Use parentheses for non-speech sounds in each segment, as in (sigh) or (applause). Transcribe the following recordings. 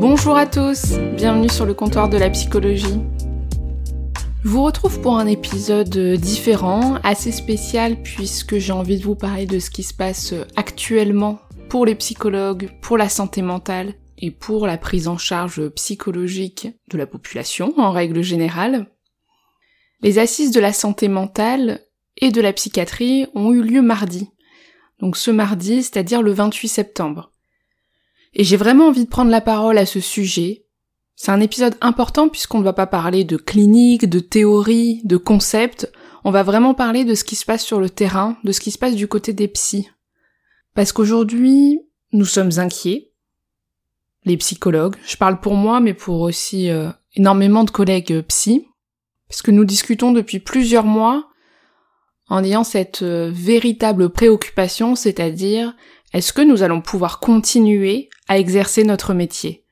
Bonjour à tous, bienvenue sur le comptoir de la psychologie. Je vous retrouve pour un épisode différent, assez spécial puisque j'ai envie de vous parler de ce qui se passe actuellement pour les psychologues, pour la santé mentale et pour la prise en charge psychologique de la population en règle générale. Les assises de la santé mentale et de la psychiatrie ont eu lieu mardi. Donc ce mardi, c'est-à-dire le 28 septembre. Et j'ai vraiment envie de prendre la parole à ce sujet. C'est un épisode important puisqu'on ne va pas parler de clinique, de théorie, de concept. On va vraiment parler de ce qui se passe sur le terrain, de ce qui se passe du côté des psys. Parce qu'aujourd'hui, nous sommes inquiets. Les psychologues. Je parle pour moi, mais pour aussi euh, énormément de collègues euh, psy. Parce que nous discutons depuis plusieurs mois en ayant cette euh, véritable préoccupation, c'est-à-dire est-ce que nous allons pouvoir continuer à exercer notre métier?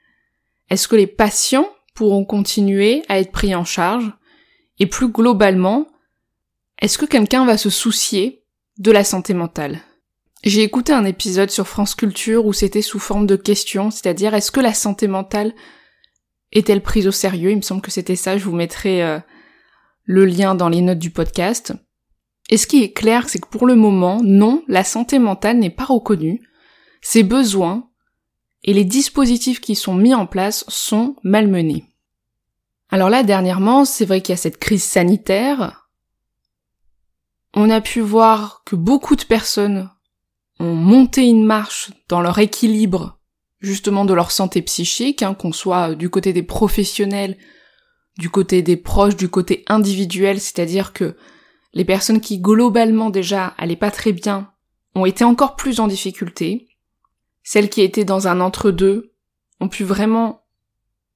Est-ce que les patients pourront continuer à être pris en charge? Et plus globalement, est-ce que quelqu'un va se soucier de la santé mentale? J'ai écouté un épisode sur France Culture où c'était sous forme de questions, c'est-à-dire est-ce que la santé mentale est-elle prise au sérieux? Il me semble que c'était ça, je vous mettrai euh, le lien dans les notes du podcast. Et ce qui est clair, c'est que pour le moment, non, la santé mentale n'est pas reconnue, ses besoins et les dispositifs qui sont mis en place sont malmenés. Alors là, dernièrement, c'est vrai qu'il y a cette crise sanitaire. On a pu voir que beaucoup de personnes ont monté une marche dans leur équilibre, justement de leur santé psychique, hein, qu'on soit du côté des professionnels, du côté des proches, du côté individuel, c'est-à-dire que les personnes qui globalement déjà allaient pas très bien ont été encore plus en difficulté. Celles qui étaient dans un entre-deux ont pu vraiment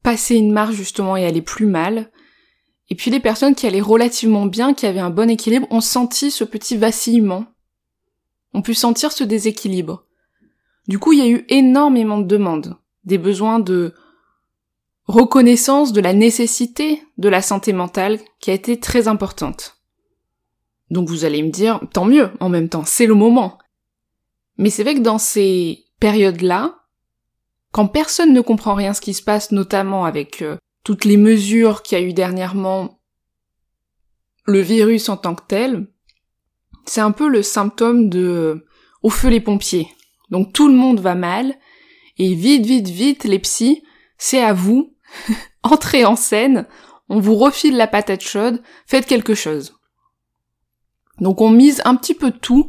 passer une marche justement et aller plus mal. Et puis les personnes qui allaient relativement bien, qui avaient un bon équilibre, ont senti ce petit vacillement, ont pu sentir ce déséquilibre. Du coup, il y a eu énormément de demandes, des besoins de reconnaissance de la nécessité de la santé mentale qui a été très importante. Donc vous allez me dire, tant mieux, en même temps, c'est le moment. Mais c'est vrai que dans ces périodes-là, quand personne ne comprend rien ce qui se passe, notamment avec euh, toutes les mesures qu'il y a eu dernièrement, le virus en tant que tel, c'est un peu le symptôme de euh, au feu les pompiers. Donc tout le monde va mal, et vite, vite, vite, les psys, c'est à vous, (laughs) entrez en scène, on vous refile la patate chaude, faites quelque chose. Donc on mise un petit peu tout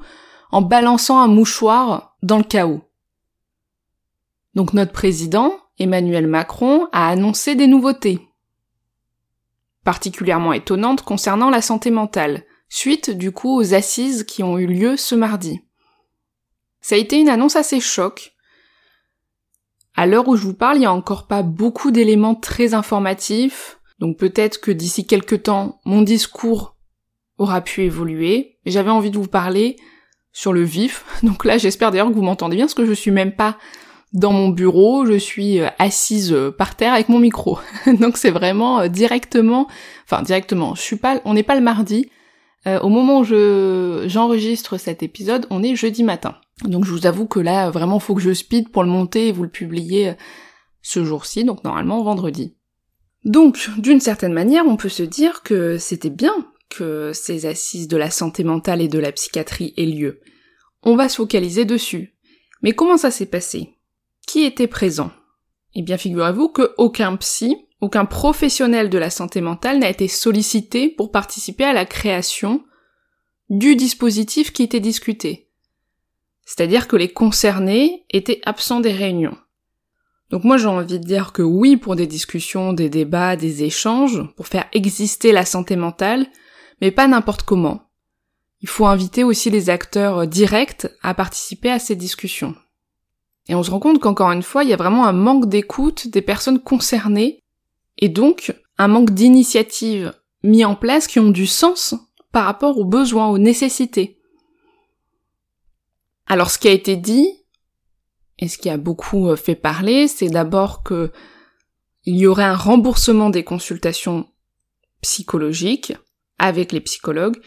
en balançant un mouchoir dans le chaos. Donc notre président, Emmanuel Macron, a annoncé des nouveautés, particulièrement étonnantes concernant la santé mentale, suite du coup aux assises qui ont eu lieu ce mardi. Ça a été une annonce assez choc. À l'heure où je vous parle, il n'y a encore pas beaucoup d'éléments très informatifs, donc peut-être que d'ici quelques temps, mon discours aura pu évoluer. J'avais envie de vous parler sur le vif. (laughs) Donc là, j'espère d'ailleurs que vous m'entendez bien, parce que je suis même pas dans mon bureau, je suis euh, assise euh, par terre avec mon micro. (laughs) Donc c'est vraiment euh, directement, enfin directement, je suis pas, on n'est pas le mardi. au moment où je j'enregistre cet épisode, on est jeudi matin. Donc je vous avoue que là, vraiment, faut que je speed pour le monter et vous le publier ce jour-ci, donc normalement vendredi. Donc, d'une certaine manière, on peut se dire que c'était bien que ces assises de la santé mentale et de la psychiatrie aient lieu. On va se focaliser dessus. Mais comment ça s'est passé? Qui était présent? Eh bien, figurez-vous que aucun psy, aucun professionnel de la santé mentale n'a été sollicité pour participer à la création du dispositif qui était discuté. C'est-à-dire que les concernés étaient absents des réunions. Donc moi j'ai envie de dire que oui pour des discussions, des débats, des échanges, pour faire exister la santé mentale, mais pas n'importe comment. Il faut inviter aussi les acteurs directs à participer à ces discussions. Et on se rend compte qu'encore une fois, il y a vraiment un manque d'écoute des personnes concernées, et donc un manque d'initiatives mis en place qui ont du sens par rapport aux besoins, aux nécessités. Alors ce qui a été dit, et ce qui a beaucoup euh, fait parler, c'est d'abord que il y aurait un remboursement des consultations psychologiques avec les psychologues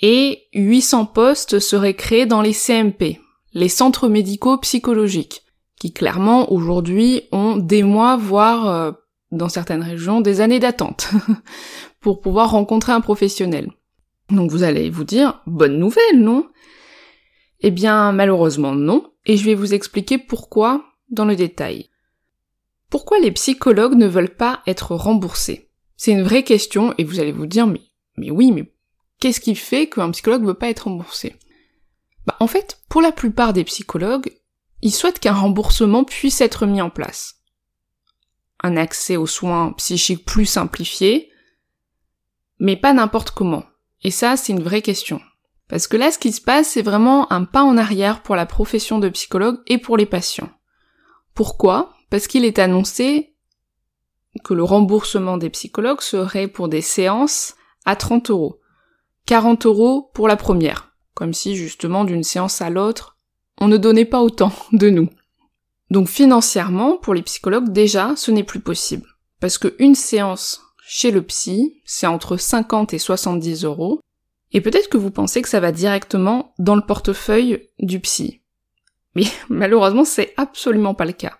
et 800 postes seraient créés dans les CMP, les centres médicaux psychologiques, qui clairement aujourd'hui ont des mois, voire euh, dans certaines régions des années d'attente (laughs) pour pouvoir rencontrer un professionnel. Donc vous allez vous dire, bonne nouvelle, non? Eh bien malheureusement non, et je vais vous expliquer pourquoi dans le détail. Pourquoi les psychologues ne veulent pas être remboursés? C'est une vraie question et vous allez vous dire mais, mais oui, mais qu'est-ce qui fait qu'un psychologue ne veut pas être remboursé? Bah, En fait, pour la plupart des psychologues, ils souhaitent qu'un remboursement puisse être mis en place. Un accès aux soins psychiques plus simplifié, mais pas n'importe comment. Et ça, c'est une vraie question. Parce que là, ce qui se passe, c'est vraiment un pas en arrière pour la profession de psychologue et pour les patients. Pourquoi? Parce qu'il est annoncé que le remboursement des psychologues serait pour des séances à 30 euros. 40 euros pour la première. Comme si justement d'une séance à l'autre, on ne donnait pas autant de nous. Donc financièrement, pour les psychologues, déjà, ce n'est plus possible. Parce qu'une séance chez le psy, c'est entre 50 et 70 euros. Et peut-être que vous pensez que ça va directement dans le portefeuille du psy. Mais (laughs) malheureusement, c'est absolument pas le cas.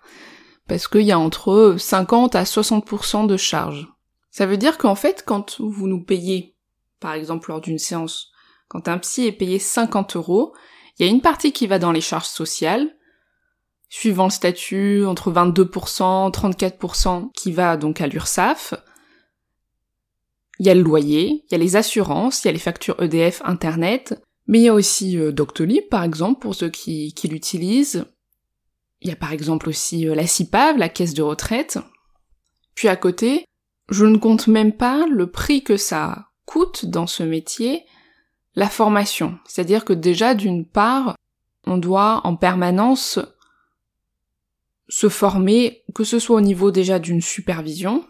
Parce qu'il y a entre 50 à 60% de charges. Ça veut dire qu'en fait, quand vous nous payez, par exemple lors d'une séance, quand un psy est payé 50 euros, il y a une partie qui va dans les charges sociales, suivant le statut, entre 22%, 34% qui va donc à l'URSSAF, il y a le loyer, il y a les assurances, il y a les factures EDF Internet, mais il y a aussi euh, Doctolib par exemple pour ceux qui, qui l'utilisent. Il y a par exemple aussi euh, la CIPAV, la caisse de retraite. Puis à côté, je ne compte même pas le prix que ça coûte dans ce métier, la formation. C'est-à-dire que déjà d'une part, on doit en permanence se former, que ce soit au niveau déjà d'une supervision,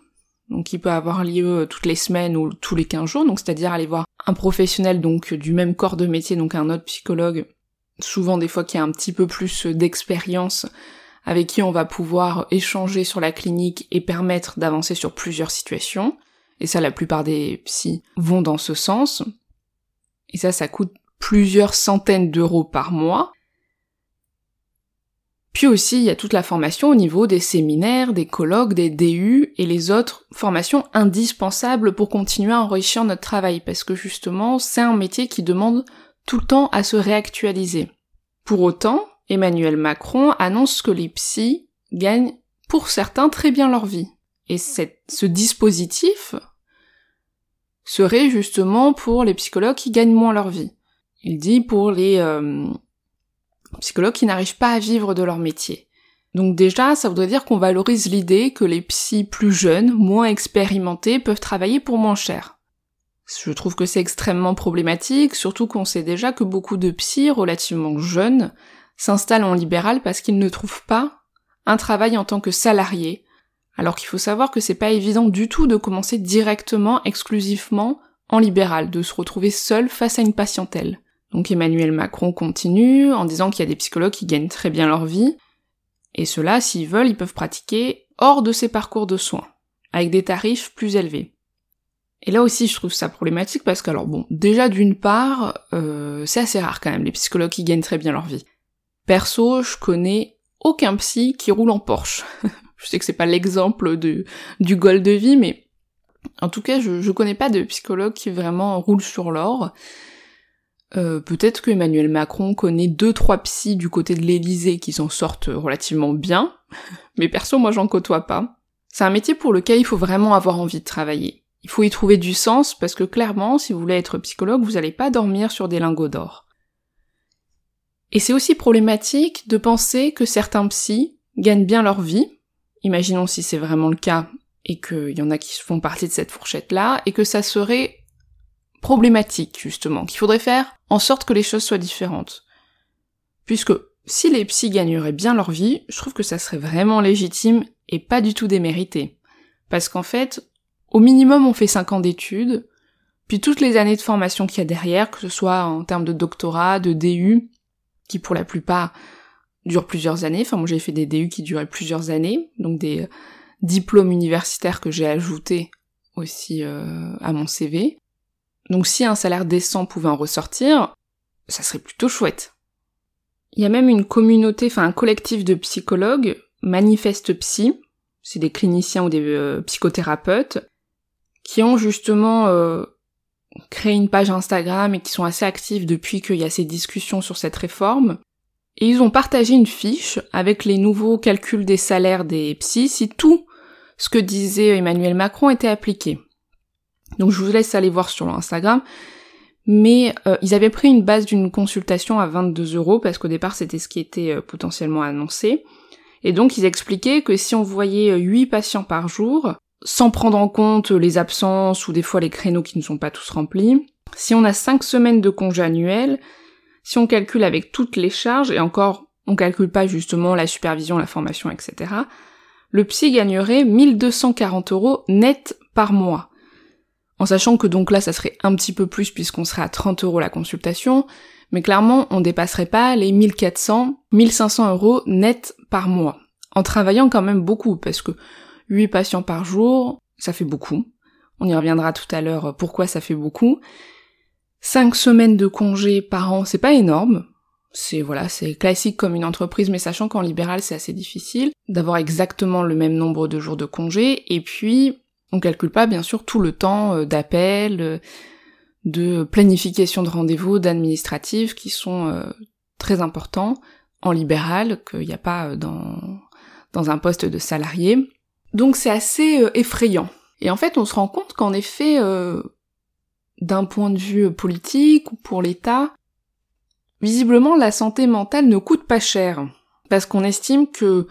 donc qui peut avoir lieu toutes les semaines ou tous les 15 jours, donc c'est-à-dire aller voir un professionnel donc du même corps de métier, donc un autre psychologue, souvent des fois qui a un petit peu plus d'expérience, avec qui on va pouvoir échanger sur la clinique et permettre d'avancer sur plusieurs situations. Et ça, la plupart des psys vont dans ce sens. Et ça, ça coûte plusieurs centaines d'euros par mois. Puis aussi, il y a toute la formation au niveau des séminaires, des colloques, des DU et les autres formations indispensables pour continuer à enrichir notre travail, parce que justement, c'est un métier qui demande tout le temps à se réactualiser. Pour autant, Emmanuel Macron annonce que les psys gagnent pour certains très bien leur vie. Et ce dispositif serait justement pour les psychologues qui gagnent moins leur vie. Il dit pour les, euh, psychologues qui n'arrivent pas à vivre de leur métier. Donc déjà, ça voudrait dire qu'on valorise l'idée que les psys plus jeunes, moins expérimentés, peuvent travailler pour moins cher. Je trouve que c'est extrêmement problématique, surtout qu'on sait déjà que beaucoup de psys relativement jeunes s'installent en libéral parce qu'ils ne trouvent pas un travail en tant que salarié, alors qu'il faut savoir que c'est pas évident du tout de commencer directement, exclusivement en libéral, de se retrouver seul face à une patientèle. Donc Emmanuel Macron continue en disant qu'il y a des psychologues qui gagnent très bien leur vie, et ceux-là, s'ils veulent, ils peuvent pratiquer hors de ces parcours de soins, avec des tarifs plus élevés. Et là aussi, je trouve ça problématique parce que, alors bon, déjà d'une part, euh, c'est assez rare quand même, les psychologues qui gagnent très bien leur vie. Perso, je connais aucun psy qui roule en Porsche. (laughs) je sais que c'est pas l'exemple du goal de vie, mais en tout cas, je, je connais pas de psychologue qui vraiment roule sur l'or. Euh, peut-être que Emmanuel Macron connaît deux trois psys du côté de l'Élysée qui s'en sortent relativement bien, (laughs) mais perso moi j'en côtoie pas. C'est un métier pour lequel il faut vraiment avoir envie de travailler. Il faut y trouver du sens parce que clairement, si vous voulez être psychologue, vous n'allez pas dormir sur des lingots d'or. Et c'est aussi problématique de penser que certains psys gagnent bien leur vie, imaginons si c'est vraiment le cas et qu'il y en a qui font partie de cette fourchette-là, et que ça serait problématique, justement, qu'il faudrait faire en sorte que les choses soient différentes. Puisque si les psys gagneraient bien leur vie, je trouve que ça serait vraiment légitime et pas du tout démérité. Parce qu'en fait, au minimum on fait 5 ans d'études, puis toutes les années de formation qu'il y a derrière, que ce soit en termes de doctorat, de DU, qui pour la plupart durent plusieurs années, enfin moi j'ai fait des DU qui duraient plusieurs années, donc des diplômes universitaires que j'ai ajoutés aussi euh, à mon CV. Donc si un salaire décent pouvait en ressortir, ça serait plutôt chouette. Il y a même une communauté, enfin un collectif de psychologues, Manifeste Psy, c'est des cliniciens ou des euh, psychothérapeutes, qui ont justement euh, créé une page Instagram et qui sont assez actifs depuis qu'il y a ces discussions sur cette réforme. Et ils ont partagé une fiche avec les nouveaux calculs des salaires des psys si tout ce que disait Emmanuel Macron était appliqué. Donc je vous laisse aller voir sur Instagram mais euh, ils avaient pris une base d'une consultation à 22 euros parce qu'au départ c'était ce qui était euh, potentiellement annoncé. Et donc ils expliquaient que si on voyait 8 euh, patients par jour, sans prendre en compte les absences ou des fois les créneaux qui ne sont pas tous remplis, si on a 5 semaines de congé annuel, si on calcule avec toutes les charges, et encore on calcule pas justement la supervision, la formation, etc., le psy gagnerait 1240 euros net par mois. En sachant que donc là, ça serait un petit peu plus puisqu'on serait à 30 euros la consultation, mais clairement, on dépasserait pas les 1400, 1500 euros net par mois. En travaillant quand même beaucoup, parce que 8 patients par jour, ça fait beaucoup. On y reviendra tout à l'heure pourquoi ça fait beaucoup. 5 semaines de congés par an, c'est pas énorme. C'est voilà, c'est classique comme une entreprise, mais sachant qu'en libéral c'est assez difficile d'avoir exactement le même nombre de jours de congés. Et puis on calcule pas bien sûr tout le temps euh, d'appel, euh, de planification de rendez-vous, d'administratifs qui sont euh, très importants en libéral, qu'il n'y a pas dans, dans un poste de salarié. Donc c'est assez effrayant. Et en fait, on se rend compte qu'en effet, d'un point de vue politique ou pour l'État, visiblement la santé mentale ne coûte pas cher. Parce qu'on estime que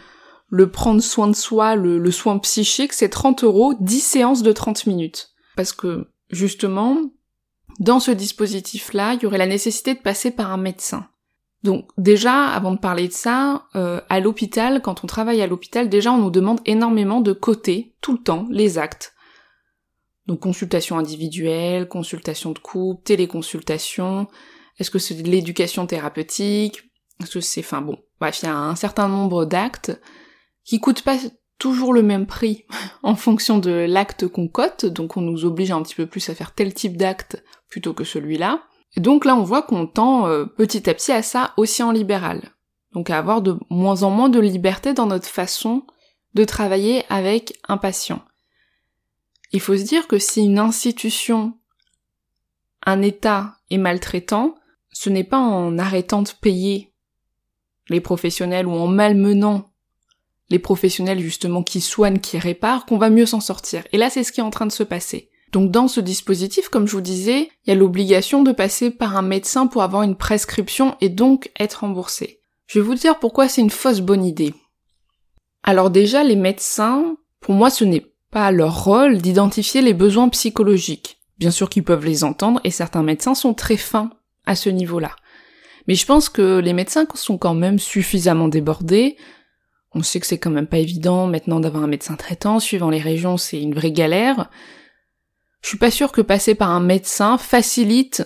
le prendre soin de soi, le, soin psychique, c'est 30 euros, 10 séances de 30 minutes. Parce que, justement, dans ce dispositif-là, il y aurait la nécessité de passer par un médecin. Donc déjà, avant de parler de ça, euh, à l'hôpital, quand on travaille à l'hôpital, déjà on nous demande énormément de coter tout le temps les actes. Donc consultation individuelle, consultation de couple, téléconsultation, est-ce que c'est de l'éducation thérapeutique, est-ce que c'est, enfin bon, bref, il y a un certain nombre d'actes qui coûtent pas toujours le même prix (laughs) en fonction de l'acte qu'on cote, donc on nous oblige un petit peu plus à faire tel type d'acte plutôt que celui-là. Donc là on voit qu'on tend euh, petit à petit à ça aussi en libéral. Donc à avoir de moins en moins de liberté dans notre façon de travailler avec un patient. Il faut se dire que si une institution, un État est maltraitant, ce n'est pas en arrêtant de payer les professionnels ou en malmenant les professionnels justement qui soignent, qui réparent, qu'on va mieux s'en sortir. Et là, c'est ce qui est en train de se passer. Donc dans ce dispositif, comme je vous disais, il y a l'obligation de passer par un médecin pour avoir une prescription et donc être remboursé. Je vais vous dire pourquoi c'est une fausse bonne idée. Alors déjà, les médecins, pour moi, ce n'est pas leur rôle d'identifier les besoins psychologiques. Bien sûr qu'ils peuvent les entendre et certains médecins sont très fins à ce niveau-là. Mais je pense que les médecins sont quand même suffisamment débordés on sait que c'est quand même pas évident maintenant d'avoir un médecin traitant, suivant les régions c'est une vraie galère. Je suis pas sûre que passer par un médecin facilite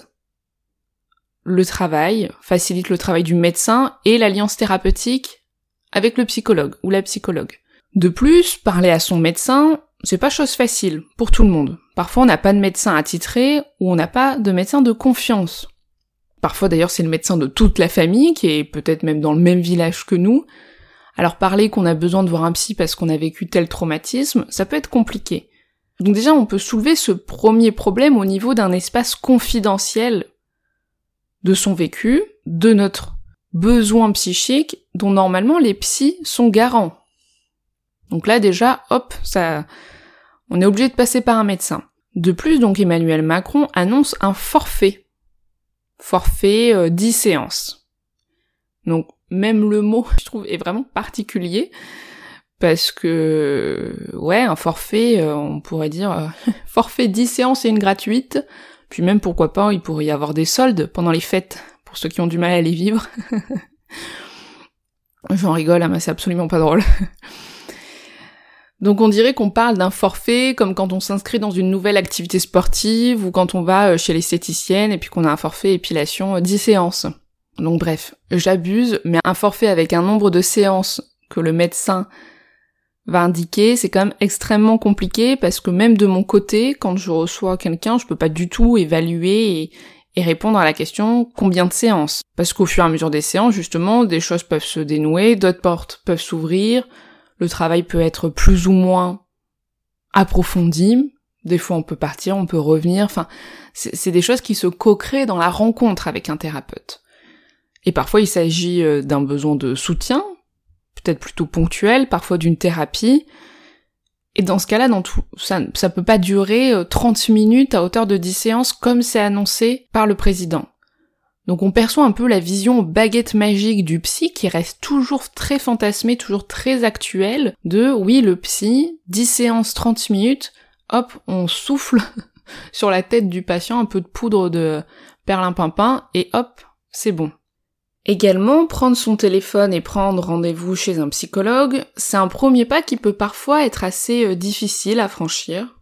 le travail, facilite le travail du médecin et l'alliance thérapeutique avec le psychologue ou la psychologue. De plus, parler à son médecin, c'est pas chose facile pour tout le monde. Parfois on n'a pas de médecin attitré ou on n'a pas de médecin de confiance. Parfois d'ailleurs c'est le médecin de toute la famille qui est peut-être même dans le même village que nous, alors parler qu'on a besoin de voir un psy parce qu'on a vécu tel traumatisme, ça peut être compliqué. Donc déjà, on peut soulever ce premier problème au niveau d'un espace confidentiel de son vécu, de notre besoin psychique, dont normalement les psys sont garants. Donc là déjà, hop, ça, on est obligé de passer par un médecin. De plus, donc Emmanuel Macron annonce un forfait. Forfait euh, 10 séances. Donc même le mot, (laughs) je trouve, est vraiment particulier, parce que ouais, un forfait, euh, on pourrait dire euh, (laughs) forfait 10 séances et une gratuite. Puis même pourquoi pas, il pourrait y avoir des soldes pendant les fêtes pour ceux qui ont du mal à les vivre. (laughs) J'en rigole, hein, mais c'est absolument pas drôle. Donc on dirait qu'on parle d'un forfait comme quand on s'inscrit dans une nouvelle activité sportive ou quand on va euh, chez l'esthéticienne et puis qu'on a un forfait épilation 10 séances. Donc bref, j'abuse, mais un forfait avec un nombre de séances que le médecin va indiquer, c'est quand même extrêmement compliqué parce que même de mon côté, quand je reçois quelqu'un, je peux pas du tout évaluer et, répondre à la question combien de séances? Parce qu'au fur et à mesure des séances, justement, des choses peuvent se dénouer, d'autres portes peuvent s'ouvrir, le travail peut être plus ou moins approfondi, des fois on peut partir, on peut revenir, enfin, c'est des choses qui se co-créent dans la rencontre avec un thérapeute. Et parfois il s'agit euh, d'un besoin de soutien, peut-être plutôt ponctuel, parfois d'une thérapie. Et dans ce cas-là, dans tout, ça, ça peut pas durer 30 euh, minutes à hauteur de 10 séances comme c'est annoncé par le président. Donc on perçoit un peu la vision baguette magique du psy qui reste toujours très fantasmée, toujours très actuelle de oui le psy, 10 séances 30 minutes, hop, on souffle (laughs) sur la tête du patient un peu de poudre de perlimpinpin et hop, c'est bon. Également, prendre son téléphone et prendre rendez-vous chez un psychologue, c'est un premier pas qui peut parfois être assez euh, difficile à franchir.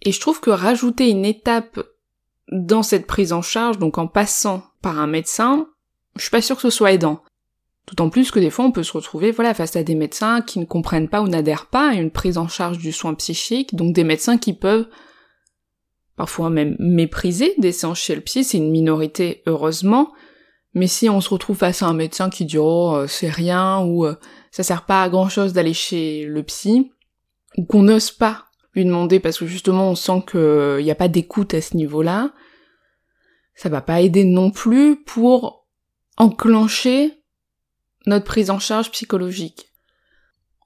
Et je trouve que rajouter une étape dans cette prise en charge, donc en passant par un médecin, je suis pas sûre que ce soit aidant. D'autant plus que des fois on peut se retrouver voilà face à des médecins qui ne comprennent pas ou n'adhèrent pas à une prise en charge du soin psychique, donc des médecins qui peuvent parfois même mépriser des séances chez le psy, c'est une minorité heureusement, mais si on se retrouve face à un médecin qui dit oh euh, c'est rien ou euh, ça sert pas à grand chose d'aller chez le psy, ou qu'on n'ose pas lui demander parce que justement on sent qu'il n'y a pas d'écoute à ce niveau-là, ça va pas aider non plus pour enclencher notre prise en charge psychologique.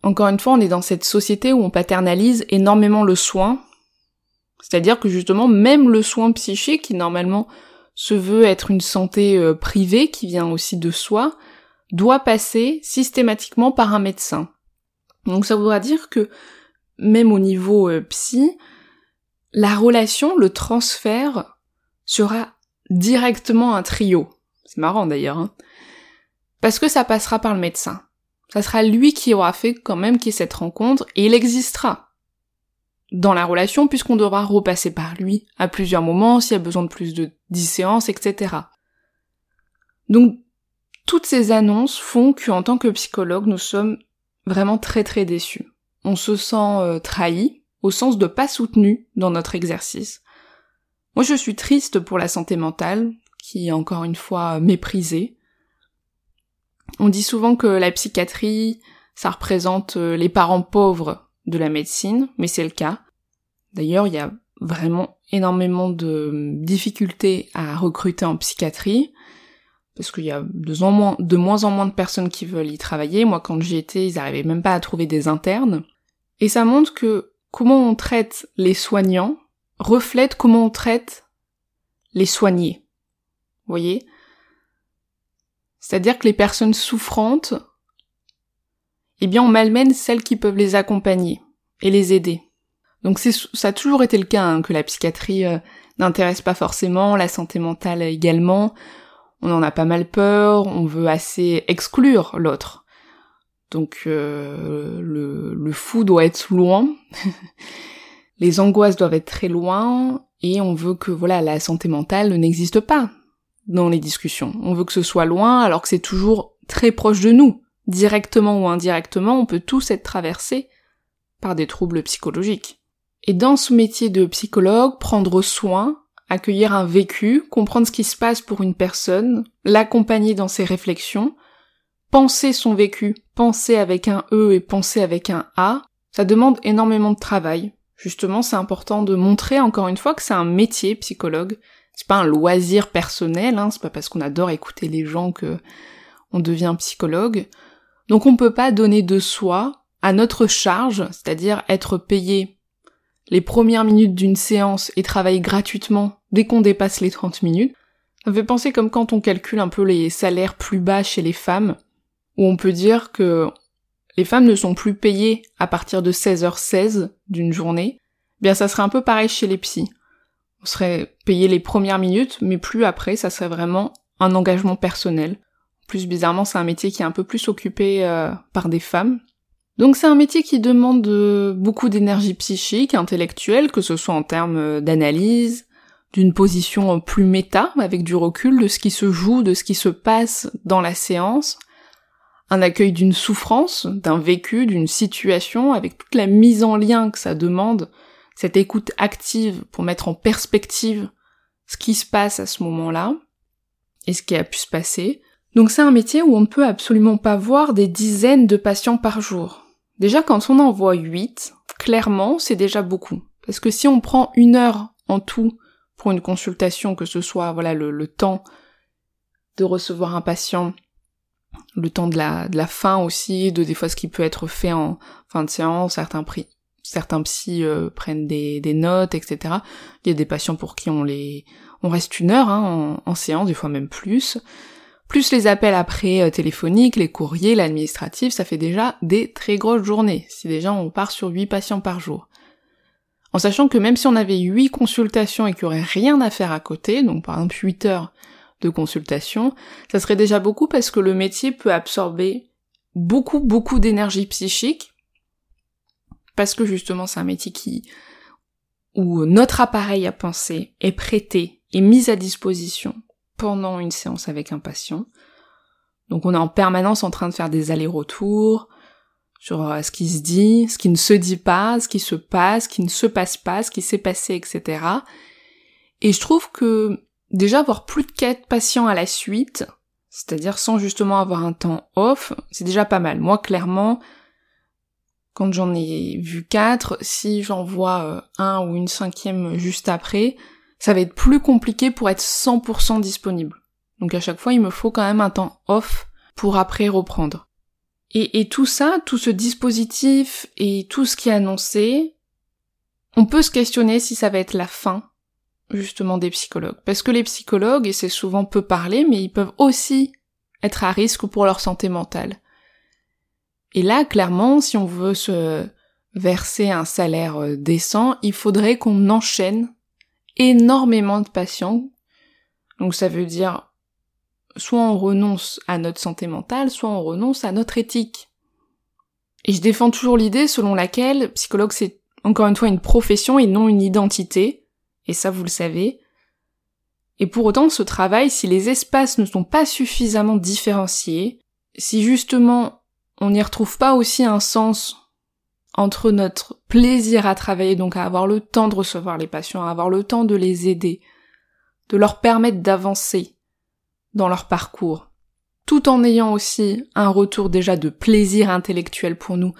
Encore une fois, on est dans cette société où on paternalise énormément le soin, c'est-à-dire que justement même le soin psychique qui normalement se veut être une santé euh, privée qui vient aussi de soi, doit passer systématiquement par un médecin. Donc ça voudra dire que même au niveau euh, psy, la relation, le transfert sera directement un trio. C'est marrant d'ailleurs. Hein. Parce que ça passera par le médecin. Ça sera lui qui aura fait quand même qu'il y ait cette rencontre et il existera dans la relation puisqu'on devra repasser par lui à plusieurs moments s'il y a besoin de plus de 10 séances, etc. Donc toutes ces annonces font qu'en tant que psychologue, nous sommes vraiment très très déçus. On se sent euh, trahi, au sens de pas soutenu dans notre exercice. Moi je suis triste pour la santé mentale, qui est encore une fois méprisée. On dit souvent que la psychiatrie, ça représente euh, les parents pauvres de la médecine, mais c'est le cas. D'ailleurs, il y a vraiment énormément de difficultés à recruter en psychiatrie, parce qu'il y a de, moins, moins en moins de personnes qui veulent y travailler. Moi, quand j'y étais, ils n'arrivaient même pas à trouver des internes. Et ça montre que comment on traite les soignants reflète comment on traite les soignés. Vous voyez? C'est-à-dire que les personnes souffrantes, eh bien, on malmène celles qui peuvent les accompagner et les aider. Donc ça a toujours été le cas hein, que la psychiatrie euh, n'intéresse pas forcément, la santé mentale également. On en a pas mal peur, on veut assez exclure l'autre. Donc euh, le, le fou doit être loin, (laughs) les angoisses doivent être très loin, et on veut que voilà la santé mentale n'existe pas dans les discussions. On veut que ce soit loin alors que c'est toujours très proche de nous. Directement ou indirectement, on peut tous être traversés par des troubles psychologiques. Et dans ce métier de psychologue, prendre soin, accueillir un vécu, comprendre ce qui se passe pour une personne, l'accompagner dans ses réflexions, penser son vécu, penser avec un E et penser avec un A, ça demande énormément de travail. Justement, c'est important de montrer encore une fois que c'est un métier psychologue. C'est pas un loisir personnel, hein, c'est pas parce qu'on adore écouter les gens que on devient psychologue. Donc on peut pas donner de soi à notre charge, c'est-à-dire être payé les premières minutes d'une séance et travailler gratuitement dès qu'on dépasse les 30 minutes. Ça fait penser comme quand on calcule un peu les salaires plus bas chez les femmes, où on peut dire que les femmes ne sont plus payées à partir de 16h16 d'une journée, eh bien ça serait un peu pareil chez les psys. On serait payé les premières minutes, mais plus après, ça serait vraiment un engagement personnel. Plus bizarrement, c'est un métier qui est un peu plus occupé euh, par des femmes. Donc c'est un métier qui demande euh, beaucoup d'énergie psychique, intellectuelle, que ce soit en termes euh, d'analyse, d'une position plus méta, avec du recul de ce qui se joue, de ce qui se passe dans la séance, un accueil d'une souffrance, d'un vécu, d'une situation, avec toute la mise en lien que ça demande, cette écoute active pour mettre en perspective ce qui se passe à ce moment-là, et ce qui a pu se passer. Donc c'est un métier où on ne peut absolument pas voir des dizaines de patients par jour. Déjà quand on en voit 8, clairement c'est déjà beaucoup. Parce que si on prend une heure en tout pour une consultation, que ce soit voilà le, temps de recevoir un patient, le temps de la, fin aussi, de des fois ce qui peut être fait en fin de séance, certains prix, certains psys euh, prennent des, notes, etc. Il y a des patients pour qui on les, on reste une heure hein, en, séance, des fois même plus. Plus les appels après euh, téléphoniques, les courriers, l'administratif, ça fait déjà des très grosses journées. Si déjà on part sur 8 patients par jour en sachant que même si on avait 8 consultations et qu'il n'y aurait rien à faire à côté, donc par exemple 8 heures de consultation, ça serait déjà beaucoup parce que le métier peut absorber beaucoup beaucoup d'énergie psychique, parce que justement c'est un métier qui où notre appareil à penser est prêté et mis à disposition pendant une séance avec un patient. Donc on est en permanence en train de faire des allers-retours, sur euh, ce qui se dit, ce qui ne se dit pas, ce qui se passe, ce qui ne se passe pas, ce qui s'est passé, etc. Et je trouve que déjà avoir plus de quatre patients à la suite, c'est-à-dire sans justement avoir un temps off, c'est déjà pas mal. Moi, clairement, quand j'en ai vu quatre, si j'en vois euh, un ou une cinquième juste après, ça va être plus compliqué pour être 100% disponible. Donc à chaque fois, il me faut quand même un temps off pour après reprendre. Et, et, tout ça, tout ce dispositif et tout ce qui est annoncé, on peut se questionner si ça va être la fin, justement, des psychologues. Parce que les psychologues, et c'est souvent peu parlé, mais ils peuvent aussi être à risque pour leur santé mentale. Et là, clairement, si on veut se verser un salaire euh, décent, il faudrait qu'on enchaîne énormément de patients. Donc ça veut dire soit on renonce à notre santé mentale, soit on renonce à notre éthique. Et je défends toujours l'idée selon laquelle psychologue c'est encore une fois une profession et non une identité, et ça vous le savez. Et pour autant, ce travail, si les espaces ne sont pas suffisamment différenciés, si justement on n'y retrouve pas aussi un sens entre notre plaisir à travailler, donc à avoir le temps de recevoir les patients, à avoir le temps de les aider, de leur permettre d'avancer, dans leur parcours, tout en ayant aussi un retour déjà de plaisir intellectuel pour nous,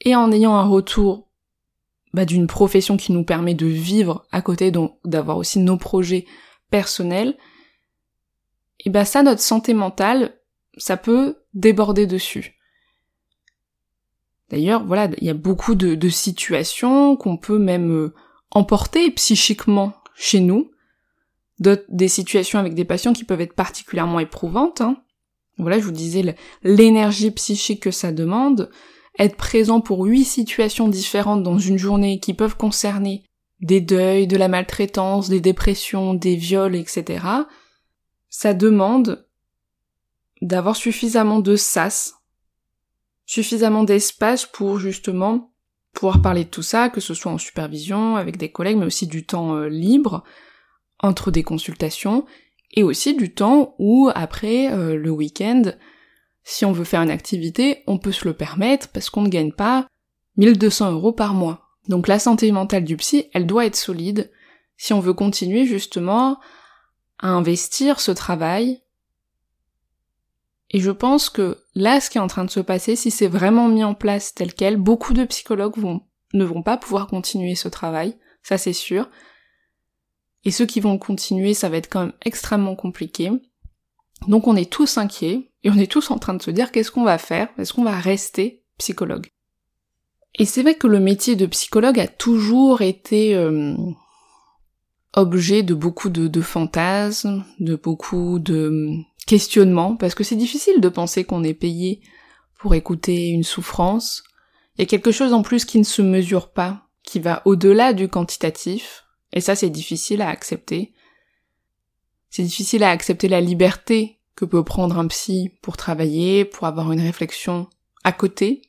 et en ayant un retour bah, d'une profession qui nous permet de vivre à côté, donc d'avoir aussi nos projets personnels, et bah ça, notre santé mentale, ça peut déborder dessus. D'ailleurs, voilà, il y a beaucoup de, situations qu'on peut même euh, emporter psychiquement chez nous, des situations avec des patients qui peuvent être particulièrement éprouvantes. Hein. Voilà, je vous disais l'énergie psychique que ça demande, être présent pour huit situations différentes dans une journée qui peuvent concerner des deuils, de la maltraitance, des dépressions, des viols, etc. Ça demande d'avoir suffisamment de sas, suffisamment d'espace pour justement pouvoir parler de tout ça, que ce soit en supervision, avec des collègues, mais aussi du temps euh, libre, entre des consultations et aussi du temps où après euh, le week-end, si on veut faire une activité, on peut se le permettre parce qu'on ne gagne pas 1200 euros par mois. Donc la santé mentale du psy, elle doit être solide si on veut continuer justement à investir ce travail. Et je pense que là, ce qui est en train de se passer, si c'est vraiment mis en place tel quel, beaucoup de psychologues vont, ne vont pas pouvoir continuer ce travail, ça c'est sûr, et ceux qui vont continuer, ça va être quand même extrêmement compliqué. Donc on est tous inquiets et on est tous en train de se dire qu'est-ce qu'on va faire? Est-ce qu'on va rester psychologue? Et c'est vrai que le métier de psychologue a toujours été euh, objet de beaucoup de, de, fantasmes, de beaucoup de questionnements, parce que c'est difficile de penser qu'on est payé pour écouter une souffrance. Il y a quelque chose en plus qui ne se mesure pas, qui va au-delà du quantitatif, et ça c'est difficile à accepter. C'est difficile à accepter la liberté que peut prendre un psy pour travailler, pour avoir une réflexion à côté.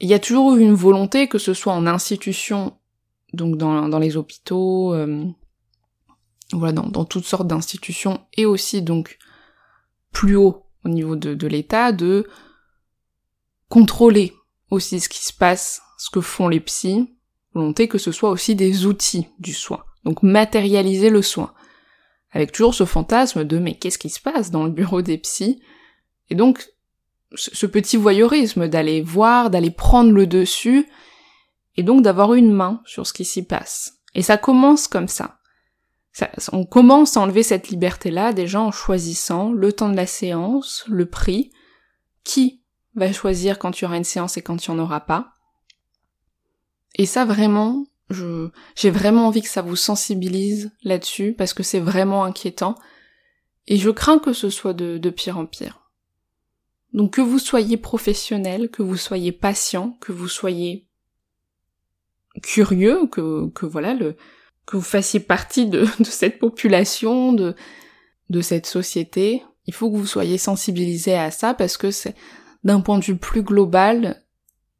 Il y a toujours eu une volonté, que ce soit en institution, donc dans, les hôpitaux, euh, voilà, dans, toutes sortes d'institutions, et aussi donc plus haut au niveau de, de l'État, de contrôler aussi ce qui se passe, ce que font les psys, volonté que ce soit aussi des outils du soin. Donc matérialiser le soin. Avec toujours ce fantasme de mais qu'est-ce qui se passe dans le bureau des psys? Et donc ce petit voyeurisme d'aller voir, d'aller prendre le dessus, et donc d'avoir une main sur ce qui s'y passe. Et ça commence comme ça. Ça. On commence à enlever cette liberté-là déjà en choisissant le temps de la séance, le prix, qui va choisir quand il y aura une séance et quand n'y en aura pas. Et ça vraiment, j'ai vraiment envie que ça vous sensibilise là-dessus parce que c'est vraiment inquiétant et je crains que ce soit de, de pire en pire. Donc que vous soyez professionnel, que vous soyez patient, que vous soyez curieux, que, que voilà, le, que vous fassiez partie de, (laughs) de cette population, de, de cette société, il faut que vous soyez sensibilisé à ça parce que c'est, d'un point de vue plus global,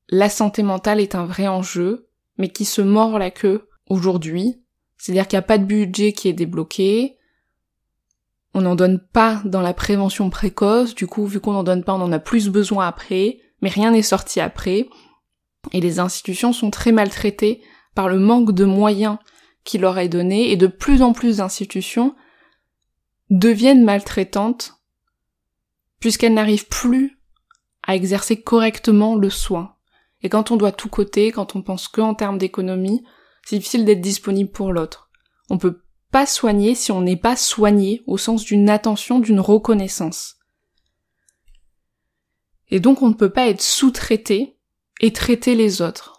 la santé mentale est un vrai enjeu mais qui se mord la queue aujourd'hui. C'est-à-dire qu'il n'y a pas de budget qui est débloqué. On n'en donne pas dans la prévention précoce. Du coup, vu qu'on n'en donne pas, on en a plus besoin après. Mais rien n'est sorti après. Et les institutions sont très maltraitées par le manque de moyens qui leur est donné. Et de plus en plus d'institutions deviennent maltraitantes puisqu'elles n'arrivent plus à exercer correctement le soin. Et quand on doit tout coter, quand on pense que en termes d'économie, c'est difficile d'être disponible pour l'autre. On peut pas soigner si on n'est pas soigné au sens d'une attention, d'une reconnaissance. Et donc on ne peut pas être sous-traité et traiter les autres.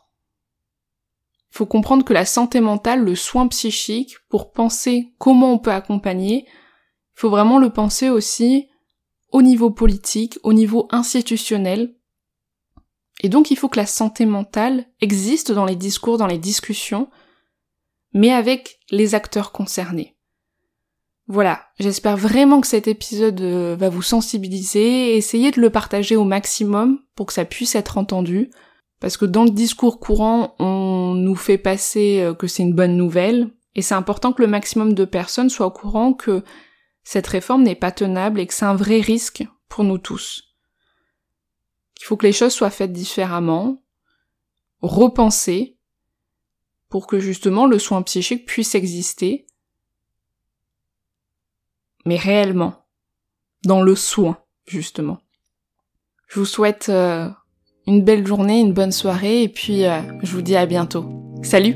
Faut comprendre que la santé mentale, le soin psychique, pour penser comment on peut accompagner, faut vraiment le penser aussi au niveau politique, au niveau institutionnel, et donc il faut que la santé mentale existe dans les discours, dans les discussions, mais avec les acteurs concernés. Voilà, j'espère vraiment que cet épisode euh, va vous sensibiliser, essayez de le partager au maximum pour que ça puisse être entendu, parce que dans le discours courant, on nous fait passer euh, que c'est une bonne nouvelle, et c'est important que le maximum de personnes soient au courant que cette réforme n'est pas tenable et que c'est un vrai risque pour nous tous. Il faut que les choses soient faites différemment, repensées, pour que justement le soin psychique puisse exister, mais réellement, dans le soin, justement. Je vous souhaite euh, une belle journée, une bonne soirée, et puis euh, je vous dis à bientôt. Salut